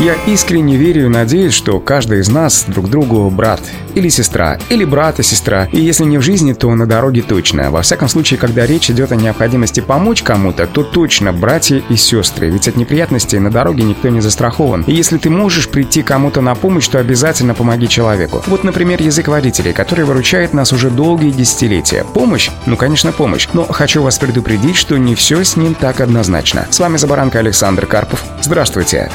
Я искренне верю и надеюсь, что каждый из нас друг другу брат или сестра, или брат и сестра. И если не в жизни, то на дороге точно. Во всяком случае, когда речь идет о необходимости помочь кому-то, то точно братья и сестры. Ведь от неприятностей на дороге никто не застрахован. И если ты можешь прийти кому-то на помощь, то обязательно помоги человеку. Вот, например, язык водителей, который выручает нас уже долгие десятилетия. Помощь? Ну, конечно, помощь. Но хочу вас предупредить, что не все с ним так однозначно. С вами Забаранка Александр Карпов. Здравствуйте.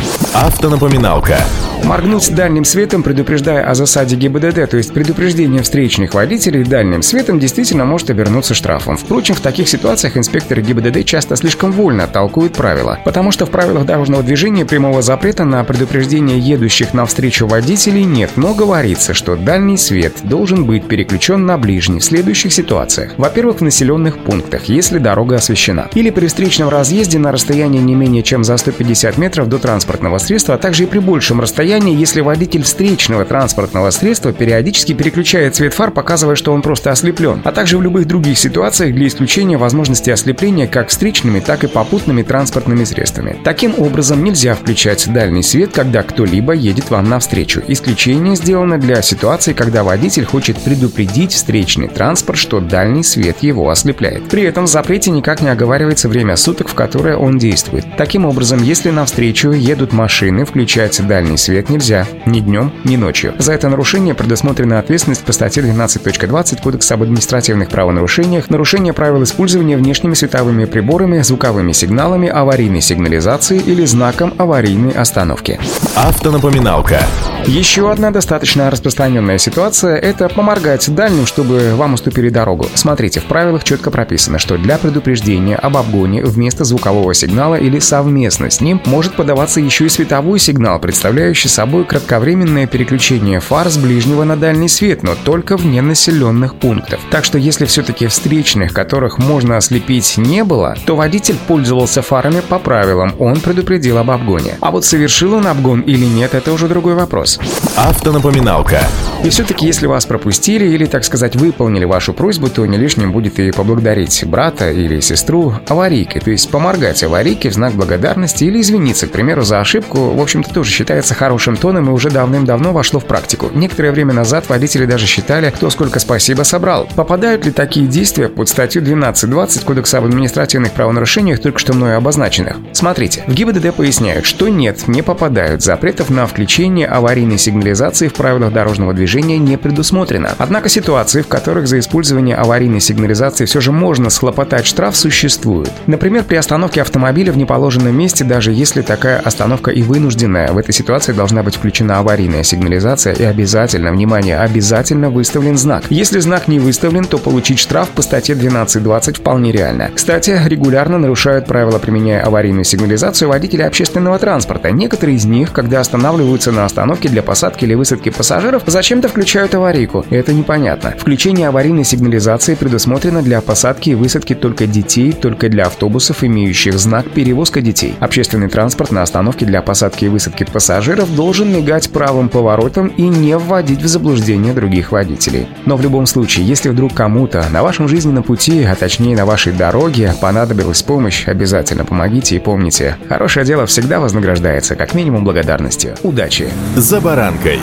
Автонапоминалка. Моргнуть дальним светом, предупреждая о засаде ГИБДД, то есть предупреждение встречных водителей дальним светом действительно может обернуться штрафом. Впрочем, в таких ситуациях инспекторы ГИБДД часто слишком вольно толкуют правила, потому что в правилах дорожного движения прямого запрета на предупреждение едущих навстречу водителей нет, но говорится, что дальний свет должен быть переключен на ближний в следующих ситуациях. Во-первых, в населенных пунктах, если дорога освещена, или при встречном разъезде на расстоянии не менее чем за 150 метров до транспортного средства, также и при большем расстоянии, если водитель встречного транспортного средства периодически переключает цвет фар, показывая, что он просто ослеплен, а также в любых других ситуациях для исключения возможности ослепления как встречными, так и попутными транспортными средствами. Таким образом, нельзя включать дальний свет, когда кто-либо едет вам навстречу. Исключение сделано для ситуации, когда водитель хочет предупредить встречный транспорт, что дальний свет его ослепляет. При этом в запрете никак не оговаривается время суток, в которое он действует. Таким образом, если навстречу едут машины, включать дальний свет нельзя ни днем, ни ночью. За это нарушение предусмотрена ответственность по статье 12.20 Кодекса об административных правонарушениях, нарушение правил использования внешними световыми приборами, звуковыми сигналами, аварийной сигнализации или знаком аварийной остановки. Автонапоминалка. Еще одна достаточно распространенная ситуация – это поморгать дальним, чтобы вам уступили дорогу. Смотрите, в правилах четко прописано, что для предупреждения об обгоне вместо звукового сигнала или совместно с ним может подаваться еще и световой сигнал, представляющий собой кратковременное переключение фар с ближнего на дальний свет, но только в ненаселенных пунктах. Так что если все-таки встречных, которых можно ослепить, не было, то водитель пользовался фарами по правилам, он предупредил об обгоне. А вот совершил он обгон или нет, это уже другой вопрос. Автонапоминалка. И все-таки, если вас пропустили или, так сказать, выполнили вашу просьбу, то не лишним будет и поблагодарить брата или сестру аварийкой, то есть поморгать аварийке в знак благодарности или извиниться, к примеру, за ошибку, в общем-то, тоже считается хорошим тоном и уже давным-давно вошло в практику. Некоторое время назад водители даже считали, кто сколько спасибо собрал. Попадают ли такие действия под статью 12.20 Кодекса об административных правонарушениях, только что мною обозначенных? Смотрите, в ГИБДД поясняют, что нет, не попадают. Запретов на включение аварийной сигнализации в правилах дорожного движения не предусмотрено. Однако ситуации, в которых за использование аварийной сигнализации все же можно схлопотать штраф, существуют. Например, при остановке автомобиля в неположенном месте, даже если такая остановка и вынужденная, в этой ситуации должна быть включена аварийная сигнализация и обязательно, внимание, обязательно выставлен знак. Если знак не выставлен, то получить штраф по статье 12.20 вполне реально. Кстати, регулярно нарушают правила, применяя аварийную сигнализацию водители общественного транспорта. Некоторые из них, когда останавливаются на остановке для посадки или высадки пассажиров, зачем-то включают аварийку. Это непонятно. Включение аварийной сигнализации предусмотрено для посадки и высадки только детей, только для автобусов, имеющих знак «Перевозка детей». Общественный транспорт на остановке для посадки и высадки пассажиров должен мигать правым поворотом и не вводить в заблуждение других водителей. Но в любом случае, если вдруг кому-то на вашем жизненном пути, а точнее на вашей дороге, понадобилась помощь, обязательно помогите и помните, хорошее дело всегда вознаграждается как минимум благодарностью. Удачи! За баранкой.